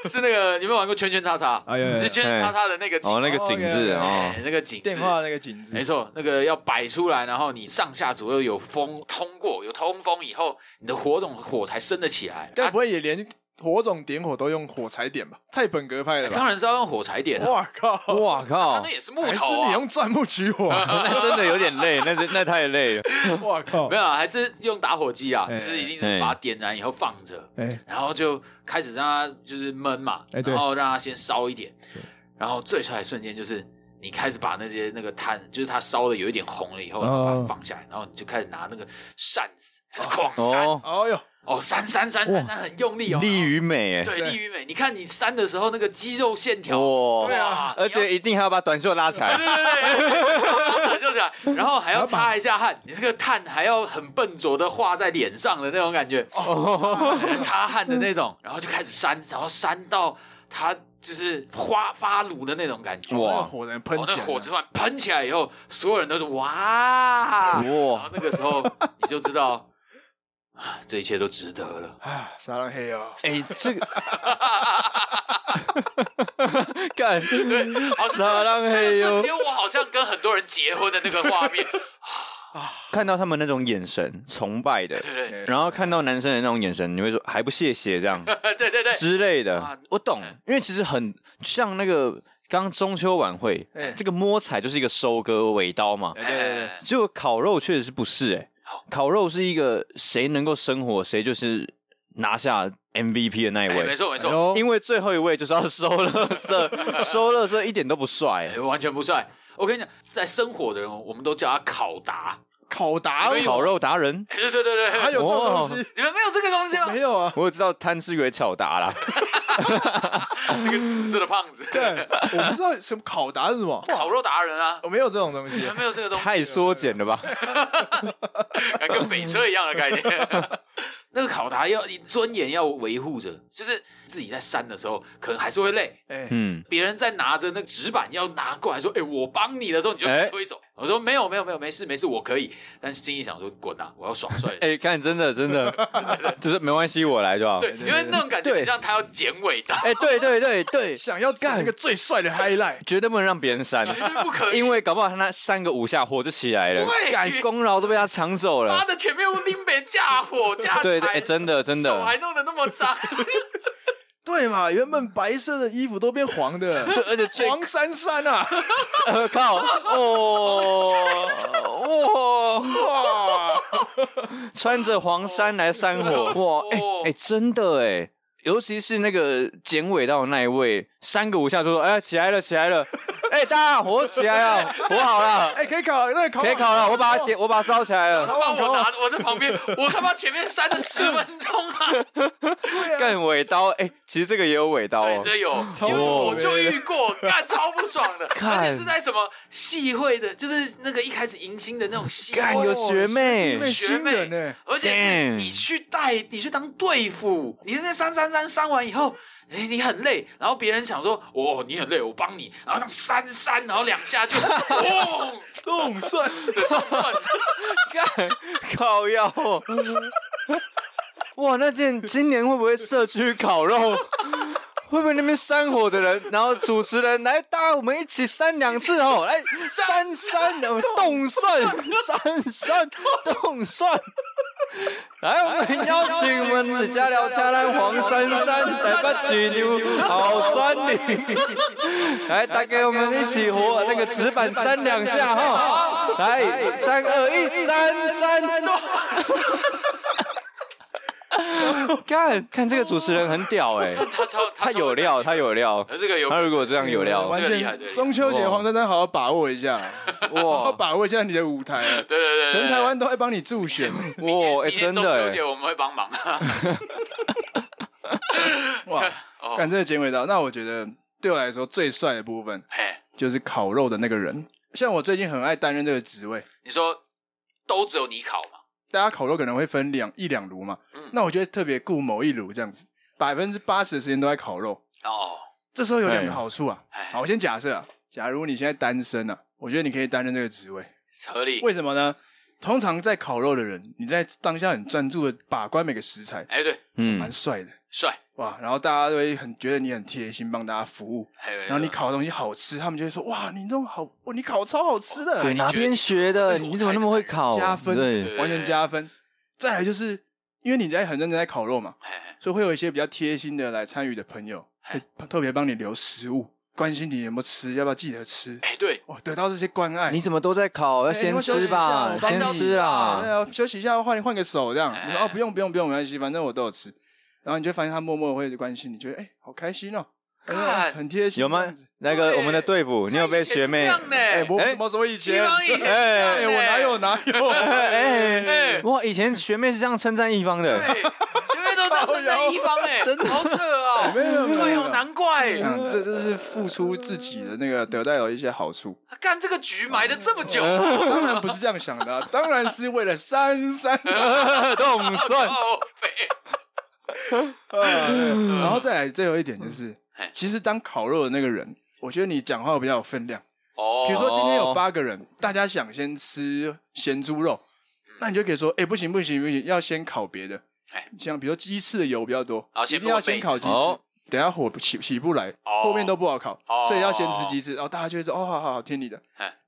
是那个你们玩过圈圈叉叉？哎呀，是圈圈叉叉的那个哦，那个井字哦，那个井字，电话那个景字，没错，那个要摆出来，然后你上下左右有风通过，有通风以后，你的火种火才升得起来。该不会也连？火种点火都用火柴点吧，太本格派了吧？当然是要用火柴点。哇靠！哇靠！那也是木头啊！你用钻木取火，[laughs] 那真的有点累，那是那太累了。[laughs] 哇靠！没有啊，还是用打火机啊，就是一定是把它点燃以后放着，然后就开始让它就是闷嘛，然后让它先烧一点，然后最帅的瞬间就是你开始把那些那个炭，就是它烧的有一点红了以后，然后把它放下来，然后你就开始拿那个扇子开始狂扇。哦哟。哦，扇扇扇扇扇很用力哦，力与美哎，对，力与美。你看你扇的时候那个肌肉线条，哇，对啊，而且一定还要把短袖拉起来，对对对，短袖起来，然后还要擦一下汗，你这个炭还要很笨拙的画在脸上的那种感觉，哦，擦汗的那种，然后就开始扇，然后扇到它就是花发炉的那种感觉，哇，火能喷起来，火突然喷起来以后，所有人都是哇哇，然后那个时候你就知道。啊，[sighs] 这一切都值得了 [sighs] 啊！撒浪嘿哦，哎，这个，[laughs] 干 [laughs] 对，[laughs] 撒浪嘿哟！瞬间我好像跟很多人结婚的那个画面啊，看到他们那种眼神崇拜的，对对，对，然后看到男生的那种眼神，你会说还不谢谢这样，对对对之类的。我懂，因为其实很像那个刚中秋晚会，这个摸彩就是一个收割尾刀嘛，对对对，结果烤肉确实是不是哎。烤肉是一个谁能够生火，谁就是拿下 MVP 的那一位。没错没错，因为最后一位就是要收垃圾，[laughs] 收垃圾一点都不帅，完全不帅。我跟你讲，在生火的人，我们都叫他烤达，烤达，烤肉达人，对对对对，还有这种东西，你们没有这个东西吗？没有啊，我只知道贪吃鬼巧达啦，[laughs] 那个紫色的胖子，对，我不知道什么烤达是什么，[laughs] 烤肉达人啊，我没有这种东西，没有这个东西，太缩减了吧，[laughs] 跟北车一样的概念。那个考达要你尊严要维护着，就是自己在扇的时候，可能还是会累。哎，嗯，别人在拿着那个纸板要拿过来说，哎，我帮你的时候，你就推走。我说没有没有没有，没事没事，我可以。但是心里想说，滚啊，我要爽帅。[laughs] 哎，看真的真的，[laughs] 就是没关系，我来就好。对，因为那种感觉很像他要剪尾刀。哎，对对对对，想要干一个最帅的 highlight，绝对不能让别人扇，绝对不可以，[laughs] 因为搞不好他那三个五下火就起来了，对，功劳都被他抢走了。妈的，前面我拎别架火架柴，哎，真的真的。手还弄得那么脏，[laughs] 对嘛？原本白色的衣服都变黄的，[laughs] 对，而且黄珊珊啊！[laughs] 靠！哦，哇哇！穿着黄衫来扇火，哇！哎哎，真的哎，尤其是那个剪尾刀的那一位，三个五下就说：“哎，起来了，起来了。”哎、欸，大家火起来了，[laughs] 火好了，哎、欸，可以烤，那烤，可以烤了，我把它点，我把它烧起来了。他帮，我拿，我在旁边，我他妈前面扇了十分钟啊！干尾刀，哎、欸，其实这个也有尾刀哦，这有，因为我就遇过，干超不爽的，[laughs] 而且是在什么戏会的，就是那个一开始迎新的那种戏会，有学妹，学妹，而且是你去带，你去当队服，你那边扇扇扇扇完以后。哎，你很累，然后别人想说，哦，你很累，我帮你，然后这样扇扇，然后两下就，哦，冻蒜，干，烤腰，哇，那件今年会不会社区烤肉？会不会那边山火的人，然后主持人来，大家我们一起扇两次哦，来扇扇，冻蒜，[laughs] 扇扇，冻蒜。来，我们邀请我们的加料恰兰黄珊珊来把鸡牛好酸你，来，大家我们一起活那个纸板扇两下哈，来，三二一，三三。[laughs] 看看这个主持人很屌 [laughs] 哎，他超他有料，他有料，这个有他如果这样有料，完全厉害，中秋节黄珊珊好好把握一下，[laughs] 哇，好好把握一下你的舞台，对对对，全台湾都会帮你助选，哇，哎真的，中秋节我们会帮忙，哇，看这个结尾刀，那我觉得对我来说最帅的部分，就是烤肉的那个人，像我最近很爱担任这个职位，你说都只有你烤吗？大家烤肉可能会分两一两炉嘛，嗯、那我觉得特别顾某一炉这样子，百分之八十的时间都在烤肉。哦。这时候有两个好处啊，好，我先假设啊，假如你现在单身啊，我觉得你可以担任这个职位，合理。为什么呢？通常在烤肉的人，你在当下很专注的把关每个食材，哎，对，嗯，蛮帅的。帅哇！然后大家都会很觉得你很贴心，帮大家服务。然后你烤的东西好吃，他们就会说：“哇，你这种好，哇，你烤超好吃的。”对，哪边学的？你怎么那么会烤？加分，对完全加分。再来就是因为你在很认真在烤肉嘛，所以会有一些比较贴心的来参与的朋友，会特别帮你留食物，关心你有没有吃，要不要记得吃。哎，对，哇，得到这些关爱。你怎么都在烤？要先吃吧，先吃啊。对啊，休息一下，换换个手这样。你说哦，不用不用不用，没关系，反正我都有吃。然后你就发现他默默会关心你，觉得哎，好开心哦，看很贴心，有吗？那个我们的队服，你有被学妹？哎，我什么时候以前？哎，我哪有哪有？哎哎，哇，以前学妹是这样称赞一方的，学妹都这样称赞一方，哎，[laughs] 真的好扯哦！没有，对哦，难怪，这就是付出自己的那个得到有一些好处。干这个局埋了这么久，[laughs] 当然不是这样想的，当然是为了珊珊冻蒜。[laughs] 然后再来最后一点就是，其实当烤肉的那个人，我觉得你讲话比较有分量。哦，比如说今天有八个人，大家想先吃咸猪肉，那你就可以说，哎，不行不行不行，要先烤别的。哎，像比如说鸡翅的油比较多，一定要先烤鸡翅，等下火起起不来，后面都不好烤，所以要先吃鸡翅。然后大家就会说，哦，好好好，听你的，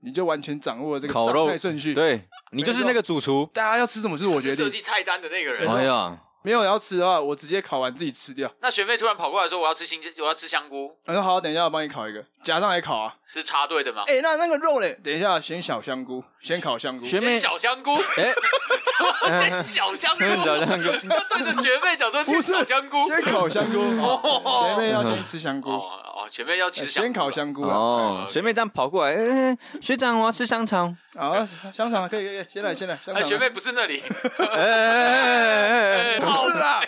你就完全掌握了这个上菜顺序。对，你就是那个主厨，大家要吃什么就是我决定。设计菜单的那个人。哎呀。没有要吃的话，我直接烤完自己吃掉。那学妹突然跑过来说：“我要吃新，我要吃香菇。”我说：“好，等一下我帮你烤一个，夹上来烤啊。”是插队的吗？哎、欸，那那个肉嘞？等一下，先小香菇，先烤香菇。学妹小香菇，哎、[laughs] 欸，先小香菇，小香菇，对着学妹讲说先小香菇，先烤香菇。哦、学妹要先吃香菇。哦哦，学妹要吃香菇，先烤香菇啊哦，学妹这样跑过来，哎，学长，我要吃香肠。啊，香肠可以可以，先来先来。哎，学妹不是那里。哎 [laughs] 哎哎，不是啦，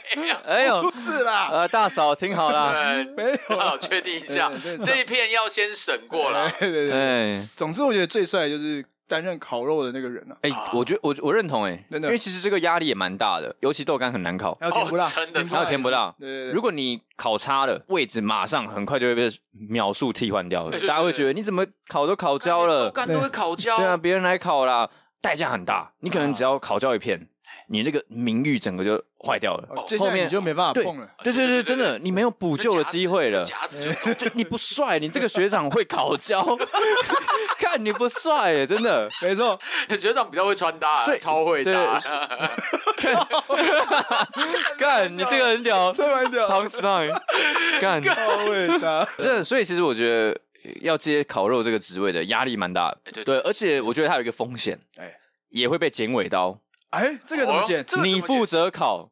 哎呦，不是啦。呃，大嫂听好了，没有，好，确定一下，这一片要先审过了。对对对，总之我觉得最帅的就是。担任烤肉的那个人呢？哎，我觉得我我认同哎，真的，因为其实这个压力也蛮大的，尤其豆干很难烤，还有甜不辣，真的，还有甜不辣。如果你烤差了，位置马上很快就会被秒速替换掉了，大家会觉得你怎么烤都烤焦了，豆干都会烤焦。对啊，别人来烤啦，代价很大，你可能只要烤焦一片。你那个名誉整个就坏掉了，后面你就没办法碰了。对对对，真的，你没有补救的机会了。夹子就走，[laughs] 你不帅，你这个学长会烤焦，[laughs] 看你不帅耶，真的，没错，学长比较会穿搭，超会搭。干，[laughs] 你这个很屌，这蛮屌，punchline，干，超会搭。真的，所以其实我觉得要接烤肉这个职位的压力蛮大的，对，而且我觉得它有一个风险，哎，也会被剪尾刀。哎，这个怎么剪？你负责烤，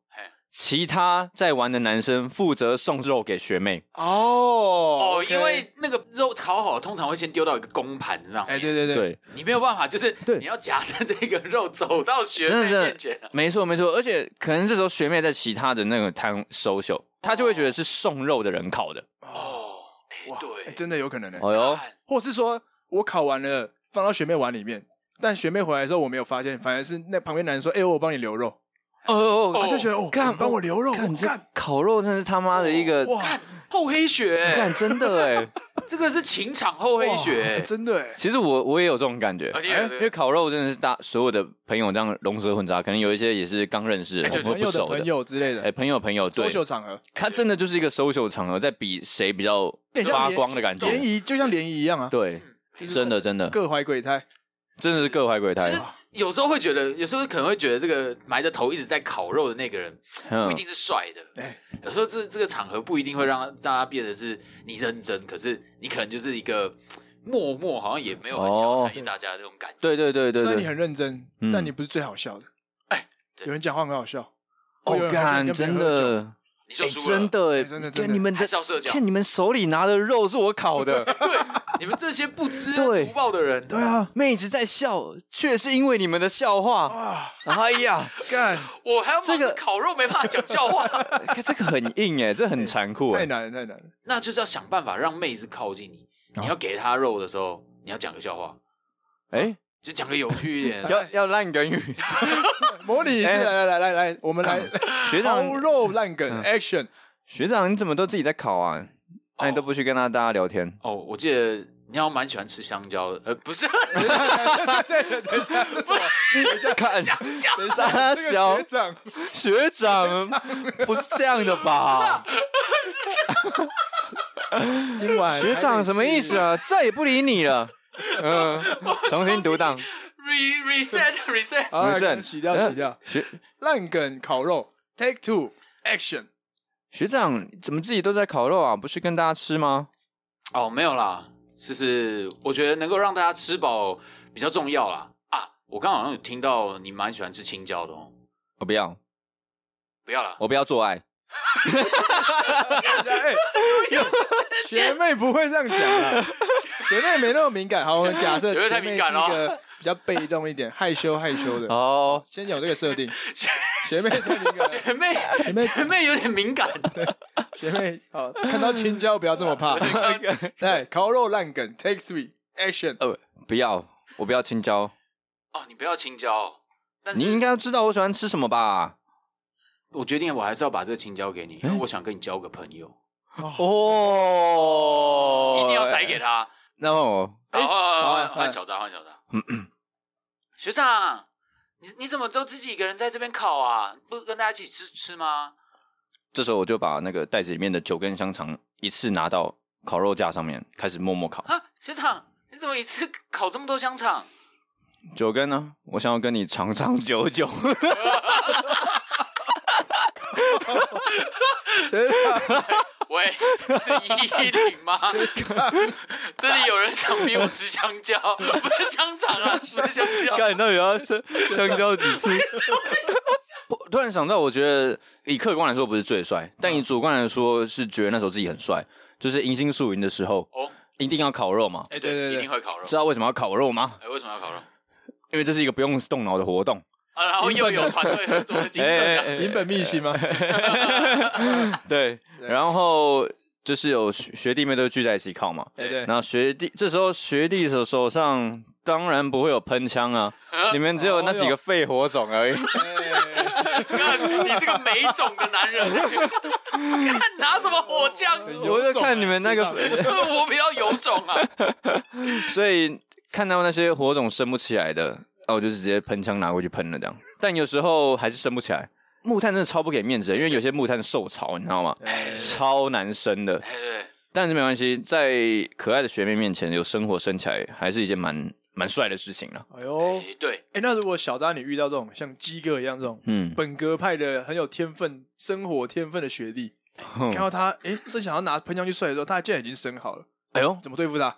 其他在玩的男生负责送肉给学妹。哦哦，因为那个肉烤好，通常会先丢到一个公盘上。哎，对对对，你没有办法，就是你要夹着这个肉走到学妹面前。没错没错，而且可能这时候学妹在其他的那个摊 social，她就会觉得是送肉的人烤的。哦，哎，对，真的有可能呢。哦哟，或是说我烤完了放到学妹碗里面。但学妹回来的时候，我没有发现，反而是那旁边男人说：“哎，我帮你留肉。”哦哦，他就觉得哦，干帮我留肉，看这烤肉真是他妈的一个哇厚黑学，干真的哎，[laughs] 这个是情场厚黑学，真的哎。其实我我也有这种感觉，因为烤肉真的是大所有的朋友这样龙蛇混杂，可能有一些也是刚认识的，朋友的朋友之类的，哎，朋友朋友对，social 场合，他真的就是一个 social 场合，在比谁比较发光的感觉，联谊就像联谊一样啊，对，真的真的各怀鬼胎。真的是各怀鬼胎。就是有时候会觉得，有时候可能会觉得，这个埋着头一直在烤肉的那个人不一定是帅的。哎，有时候这这个场合不一定会让大家变得是你认真，可是你可能就是一个默默，好像也没有很想参与大家的那种感觉。对对对对，虽然你很认真，但你不是最好笑的。哎，有人讲话很好笑，哦干，真的。你就输了，真的，真的，看你们的，看你们手里拿的肉是我烤的，[laughs] 对，你们这些不知不报的人，对啊，妹子在笑，却是因为你们的笑话。啊！哎呀，干，我还要这个烤肉没办法讲笑话，[laughs] 这个很硬哎，这很残酷，太难了，太难了。那就是要想办法让妹子靠近你，你要给她肉的时候，你要讲个笑话，哎。就讲个有趣一点，要要烂梗语，[laughs] 模拟一次，来来来来来，我们来学长烤肉烂梗 action。学长，你怎么都自己在烤啊？那你都不去跟他大家聊天？哦，我记得你好像蛮喜欢吃香蕉的，呃，不是，对 [laughs] 对，等一下，不是，看，等一下，小学长，学长，不是这样的吧？今晚学长什么意思啊？再也不理你了。嗯，重新读档，re reset reset reset，洗掉洗掉。学烂梗烤肉，take two action。学长怎么自己都在烤肉啊？不是跟大家吃吗？哦，没有啦，就是我觉得能够让大家吃饱比较重要啦。啊，我刚好像有听到你蛮喜欢吃青椒的哦。我不要，不要了，我不要做爱。[laughs] [laughs] 学妹不会这样讲啊。[laughs] 学妹没那么敏感，好，我们假设学妹太敏感了，一个比较被动一点、害羞害羞的。哦，先有这个设定。[laughs] 学妹太敏感，学妹学妹学妹有点敏感。学妹，好，看到青椒不要这么怕。来，烤肉烂梗，Take three action。呃，不要，我不要青椒。哦，你不要青椒，但是你应该知道我喜欢吃什么吧？我决定，我还是要把这个青椒给你，因为我想跟你交个朋友。哦，一定要塞给他。那我好，换换小张，换小张。[clears throat] 学长，你你怎么都自己一个人在这边烤啊？不跟大家一起吃吃吗？这时候我就把那个袋子里面的九根香肠一次拿到烤肉架上面，开始默默烤。啊，学长，你怎么一次烤这么多香肠？九根呢？我想要跟你长长久久。[laughs] 喂，是一一零吗？这里有人想逼我吃香蕉，[laughs] 不是香肠啊，是香蕉。看你到底要吃香蕉几次？[laughs] 突然想到，我觉得以客观来说不是最帅，但以主观来说是觉得那时候自己很帅。就是迎新宿营的时候，哦，一定要烤肉嘛。哎，对对对，一定会烤肉。知道为什么要烤肉吗？哎，为什么要烤肉？因为这是一个不用动脑的活动。啊，然后又有团队合作的精神，林本秘辛吗？[laughs] 对，然后就是有学弟妹都聚在一起考嘛。对对。然后学弟这时候学弟手手上当然不会有喷枪啊，[laughs] 里面只有那几个废火种而已。你这个没种的男人，[laughs] 看拿什么火枪？我就看你们那个，我比较有种啊。所以看到那些火种升不起来的。那我就直接喷枪拿过去喷了，这样。但有时候还是升不起来。木炭真的超不给面子的，因为有些木炭受潮，你知道吗？超难升的。但是没关系，在可爱的学妹面前有生活升起来，还是一件蛮蛮帅的事情了。哎呦，对。哎，那如果小扎你遇到这种像鸡哥一样这种，嗯，本格派的很有天分、生活天分的学弟，看到他，哎，正想要拿喷枪去帅的时候，他竟然已经升好了。哎呦，怎么对付他？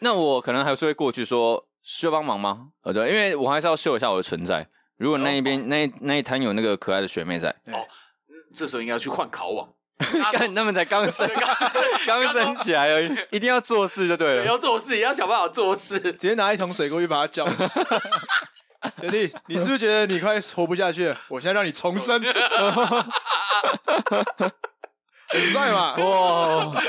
那我可能还是会过去说。需要帮忙吗？呃，对，因为我还是要秀一下我的存在。如果那一边、哦、那一那一摊有那个可爱的学妹在，哦，这时候应该要去换烤网。[laughs] 干，他们才刚升，[laughs] 刚升起来而已，一定要做事就对了。要做事也要想办法做事，直接拿一桶水过去把它浇。学 [laughs] 弟，你是不是觉得你快活不下去了？我现在让你重生，很帅嘛？哇，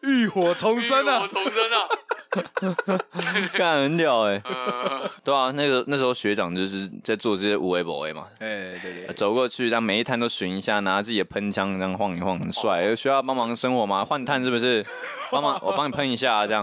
浴火重生啊！浴火重生啊！[laughs] 干很屌哎、欸，对啊，那个那时候学长就是在做这些五 A 博 A 嘛，哎对对，走过去让每一摊都巡一下，拿自己的喷枪这样晃一晃，很帅。有需要帮忙生火吗？换炭是不是？[laughs] 帮忙，我帮你喷一下，这样。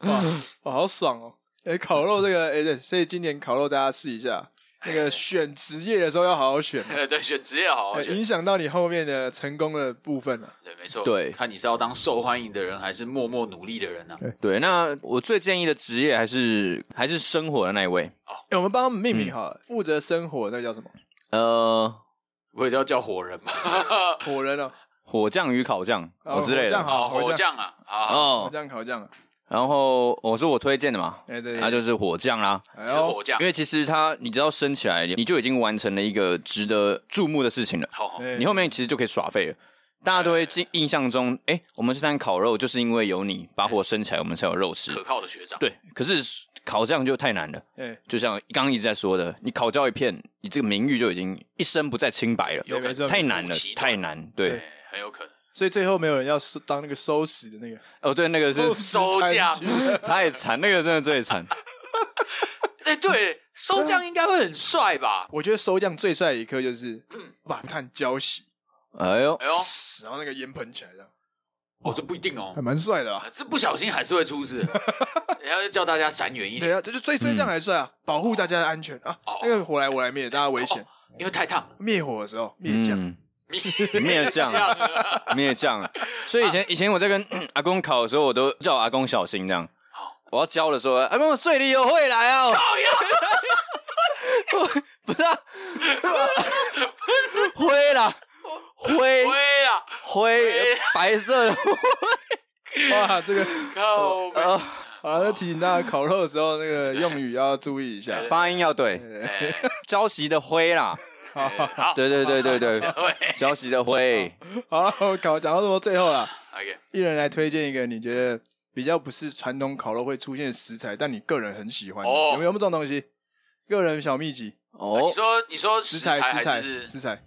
哇，哇，好爽哦！哎，烤肉这个，哎对，所以今年烤肉大家试一下。[laughs] 那个选职业的时候要好好选，[laughs] 对，选职业好好选，影响到你后面的成功的部分了。对，没错。对，看你是要当受欢迎的人，还是默默努力的人呢？对，那我最建议的职业还是还是生活的那一位。哦，我们帮他们命名好了，负责生火那叫什么？呃，我也叫叫火人吧，[laughs] 火人哦，火将与烤将哦之类的。好，火将啊，哦，火将烤将。然后我是我推荐的嘛，对对，他就是火将啦，火将，因为其实他你只要升起来，你就已经完成了一个值得注目的事情了。好好，你后面其实就可以耍废了，大家都会印印象中，哎，我们这摊烤肉就是因为有你把火升起来，我们才有肉吃。可靠的学长，对，可是烤酱就太难了，哎，就像刚刚一直在说的，你烤焦一片，你这个名誉就已经一生不再清白了，有可能太难了，太难，对，很有可能。所以最后没有人要收当那个收拾的那个哦，对，那个是收将，[laughs] 太惨，那个真的最惨。哎，对，收将应该会很帅吧？我觉得收将最帅的一刻就是把炭浇熄，哎呦哎呦，然后那个烟喷起来这样。哦，这不一定哦，还蛮帅的啊。这不小心还是会出事，[laughs] 然后叫大家闪远一点。对啊，这就最最这样还帅啊，保护大家的安全啊。那个火来我来灭，大家危险，因为太烫。灭火的时候灭将。灭将，[laughs] 灭将。所以以前以前我在跟 [clears throat] 阿公烤的时候，我都叫我阿公小心这样。我要教的时候，阿公水里有会来哦。[laughs] 不是啊，灰啦，灰灰啊，灰白色的灰。[laughs] 哇，这个靠！好，那提醒大家烤肉的时候，那个用语要注意一下，发音要对。焦熄的灰啦。好，对对对对对，消息的灰。好，搞讲到这么最后了，OK，一人来推荐一个你觉得比较不是传统烤肉会出现的食材，但你个人很喜欢，有没有这种东西？个人小秘籍。哦。你说你说食材食材食材，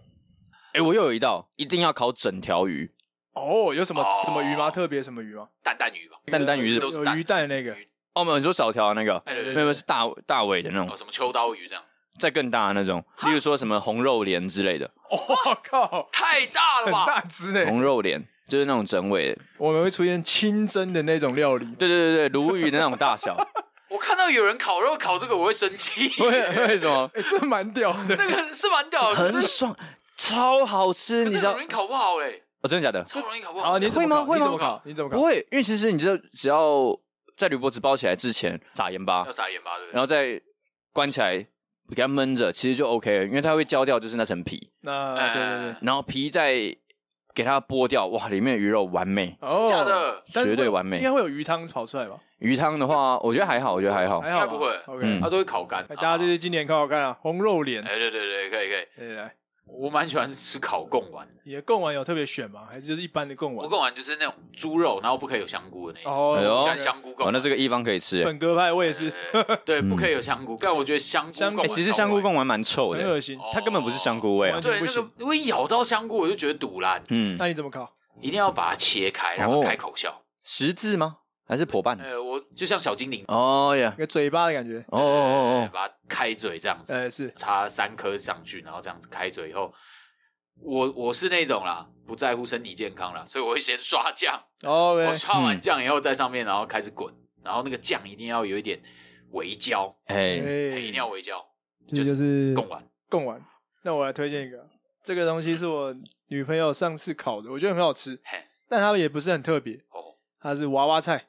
哎，我又有一道，一定要烤整条鱼。哦，有什么什么鱼吗？特别什么鱼吗？蛋蛋鱼吧，蛋蛋鱼是有鱼蛋那个。哦，没有，你说小条的那个，没有是大大尾的那种，什么秋刀鱼这样。再更大的那种，例如说什么红肉莲之类的。我靠，太大了吧！大只呢。红肉莲就是那种整尾，我们会出现清蒸的那种料理。对对对对，鲈鱼的那种大小。[laughs] 我看到有人烤肉烤这个，我会生气。[laughs] 为为什么？[laughs] 哎，这蛮屌的。那个是蛮屌的，很爽，超好吃。你知道？容易烤不好嘞。哦，真的假的？超容易烤不好。你会吗？会吗？你怎么烤？你怎么烤？不会，因为其实你知道，只要在铝箔纸包起来之前撒盐巴，要撒盐巴对不对？然后再关起来。给它闷着，其实就 OK 了，因为它会焦掉，就是那层皮。那对对对，然后皮再给它剥掉，哇，里面的鱼肉完美，哦，假的，绝对完美。应该会有鱼汤跑出来吧？鱼汤的话，我觉得还好，我觉得还好，还好不会，OK，它都会烤干。大家就是今年烤烤看啊，红肉脸，哎，对对对，可以可以，可以来。我蛮喜欢吃烤贡丸，你的贡丸有特别选吗？还是就是一般的贡丸？我贡丸就是那种猪肉，然后不可以有香菇的那种。哦，喜欢香菇贡丸。那这个一方可以吃。本格派我也是。对，不可以有香菇，但我觉得香菇贡丸。其实香菇贡丸蛮臭的，很恶心。它根本不是香菇味啊。对，那个如果咬到香菇，我就觉得堵烂。嗯，那你怎么烤？一定要把它切开，然后开口笑。十字吗？还是伙伴？呃，我就像小精灵哦呀，一个嘴巴的感觉。哦哦哦，把它开嘴这样子。呃，是插三颗上去，然后这样子开嘴以后。我我是那种啦，不在乎身体健康啦，所以我会先刷酱。哦，okay, 我刷完酱以后，在上面然后开始滚，然后那个酱一定要有一点微焦，哎、欸，一定要微焦。这就是贡丸，贡丸。那我来推荐一个，这个东西是我女朋友上次烤的，我觉得很好吃，嘿但它也不是很特别。哦，它是娃娃菜。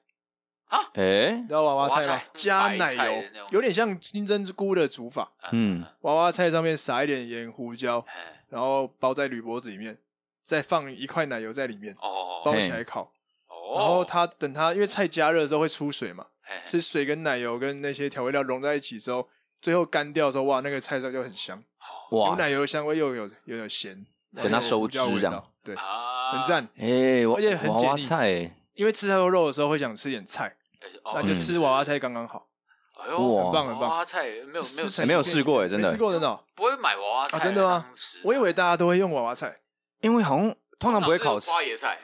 啊，哎、知道娃娃菜吗？加奶油，有点像金针菇的煮法。嗯，娃娃菜上面撒一点盐、胡椒。然后包在铝箔纸里面，再放一块奶油在里面，哦，包起来烤。哦，然后它等它，因为菜加热之后会出水嘛，这水跟奶油跟那些调味料融在一起之后，最后干掉的时候，哇，那个菜色就很香。哇，有奶油香味，又有又有咸，等它收汁这样，对，很赞。哎，而且很简娃娃菜，因为吃太多肉的时候会想吃点菜，那就吃娃娃菜刚刚好。哎呦，很棒很棒！娃娃菜没有没有没有试过哎，真的。没试过真的，不会买娃娃菜，真的吗？我以为大家都会用娃娃菜，因为好像通常不会烤花椰菜，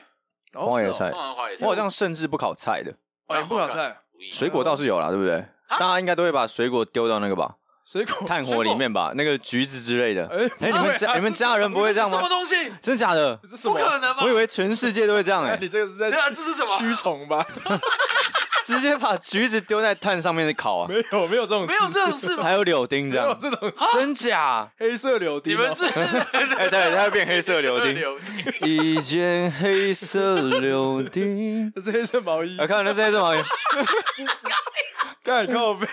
花椰菜，花椰菜，我好像甚至不烤菜的，哎，不烤菜，水果倒是有啦，对不对？大家应该都会把水果丢到那个吧，水果炭火里面吧，那个橘子之类的。哎，你们家你们家人不会这样吗？什么东西？真的假的？不可能吧？我以为全世界都会这样哎，你这个是在这是什么驱虫吧？[laughs] 直接把橘子丢在炭上面烤啊？没有，没有这种，没有这种事，还有柳丁这样，有这种真假？黑色柳丁，你们是？[laughs] 哎，对，它会变黑色柳丁。[laughs] 一件黑色柳丁，这是黑色毛衣。我看，那是黑色毛衣。盖靠背，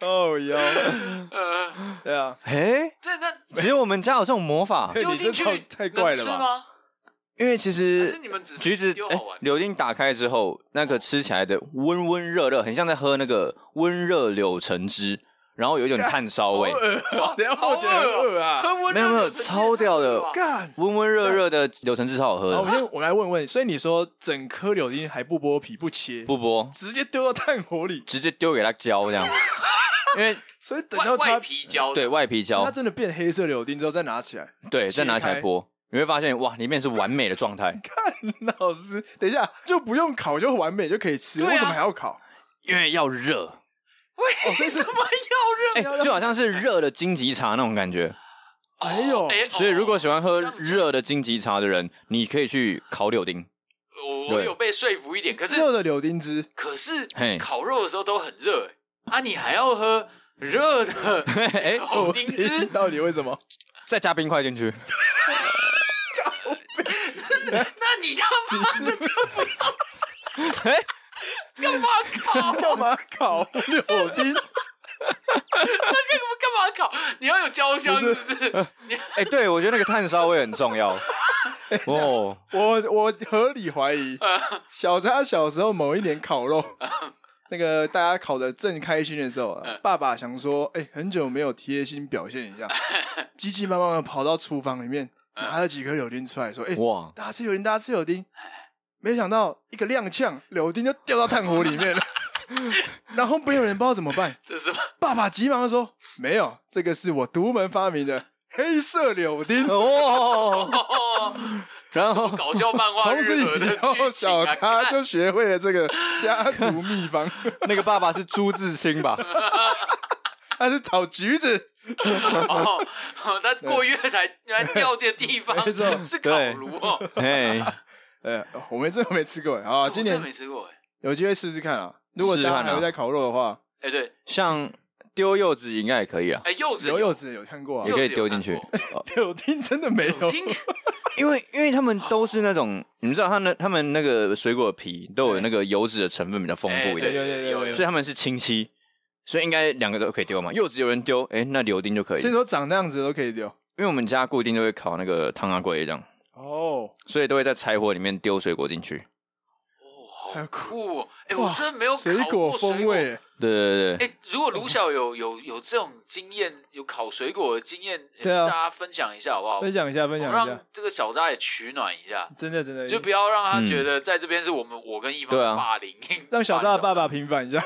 哦腰。对啊，哎，对，那只有我们家有这种魔法，丢进去太怪了吧？因为其实橘子哎，柳丁打开之后，那个吃起来的温温热热，很像在喝那个温热柳橙汁，然后有一种炭烧味。等下我觉得很饿啊！没有没有，超屌的，温温热热的柳橙汁超好喝的。我先我来问问，所以你说整颗柳丁还不剥皮不切不剥，直接丢到炭火里，直接丢给它焦这样。[laughs] 因为所以等到它皮焦，对外皮焦，它真的变黑色柳丁之后再拿起来，对，再拿起来剥。你会发现哇，里面是完美的状态。[laughs] 看老师，等一下就不用烤就完美就可以吃，为什么还要烤？因为要热。为什么要热？哎，就好像是热的荆棘茶那种感觉。哎呦，所以如果喜欢喝热的荆棘茶的人，你可以去烤柳丁。我我有被说服一点，可是热的柳丁汁，可是烤肉的时候都很热，啊，你还要喝热的柳丁汁，[laughs] 到底为什么？再加冰块进去。[laughs] [laughs] 那你他妈的就不要！哎，干嘛烤？干嘛烤柳丁？那干嘛干嘛烤？你要有焦香是不是？哎，对，我觉得那个炭烧味很重要。[laughs] 哦，我我合理怀疑，小扎小时候某一年烤肉，[laughs] 那个大家烤的正开心的时候，爸爸想说，哎，很久没有贴心表现一下，[laughs] 急急忙忙的跑到厨房里面。拿了几颗柳丁出来，说：“哎，哇，大家吃柳丁，大家吃柳丁。”没想到一个踉跄，柳丁就掉到炭火里面了。[laughs] 然后没有人不知道怎么办。这是什么？爸爸急忙的说：“没有，这个是我独门发明的 [laughs] 黑色柳丁。”哦，[laughs] 然后搞笑漫画，从此以后小茶就学会了这个家族秘方。那个爸爸是朱自清吧？他是炒橘子。哦，他过月台原来掉的地方是烤炉哦。哎，哎，我们真的没吃过啊！今年没吃过哎，有机会试试看啊！如果大家还会在烤肉的话，哎，对，像丢柚子应该也可以啊。哎，柚子有柚子有看过啊，也可以丢进去。[laughs] 柳丁真的没有，[laughs] 因为因为他们都是那种，你们知道，他们他们那个水果皮都有那个油脂的成分比较丰富一点，对对对，所以他们是亲戚。所以应该两个都可以丢嘛。柚子有人丢，哎，那柳丁就可以。所以说长那样子都可以丢，因为我们家固定都会烤那个汤阿龟这样。哦，所以都会在柴火里面丢水果进去。哦，好酷！哎，我真的没有烤过水果风味。对对对，哎，如果卢小有有有这种经验，有烤水果的经验，对啊，大家分享一下好不好？分享一下，分享一下，让这个小渣也取暖一下。真的真的，就不要让他觉得在这边是我们我跟一方的霸凌，让小渣的爸爸平反一下。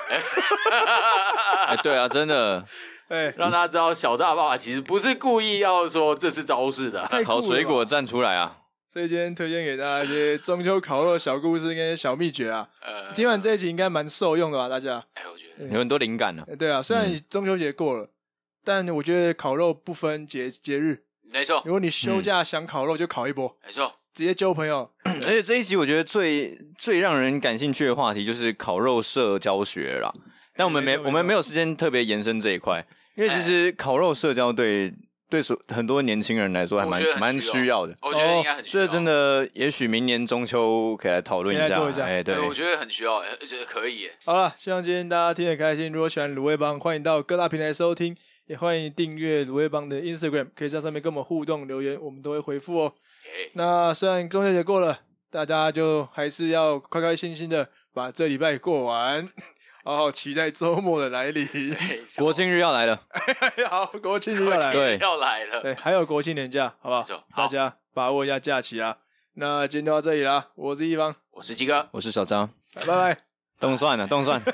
哎，对啊，真的，哎，让他知道小扎的爸爸其实不是故意要说这是招式的，烤水果站出来啊！所以今天推荐给大家一些中秋烤肉小故事跟小秘诀啊。呃，听完这一集应该蛮受用的吧？大家，哎，我觉得有很多灵感呢。对啊，虽然中秋节过了，但我觉得烤肉不分节节日，没错。如果你休假想烤肉，就烤一波，没错，直接揪朋友。而且这一集我觉得最最让人感兴趣的话题就是烤肉社交学啦。但我们没我们没有时间特别延伸这一块，因为其实烤肉社交对。对所很多年轻人来说还蛮蛮需要的，我觉得应该很需要。这真的，也许明年中秋可以来讨论一下。哎，对，我觉得很需要，我觉得可以。好了，希望今天大家听得开心。如果喜欢卤味帮，欢迎到各大平台收听，也欢迎订阅卤味帮的 Instagram，可以在上面跟我们互动留言，我们都会回复哦。那虽然中秋节过了，大家就还是要开开心心的把这礼拜过完。好好期待周末的来临，[laughs] [laughs] 国庆日要来了。好，国庆日要来，对，要来了。对，还有国庆年假，好不好？大家把握一下假期啊。那今天就到这里啦，我是一方，我是鸡哥，我是小张，拜拜。动算了，冻蒜。[laughs]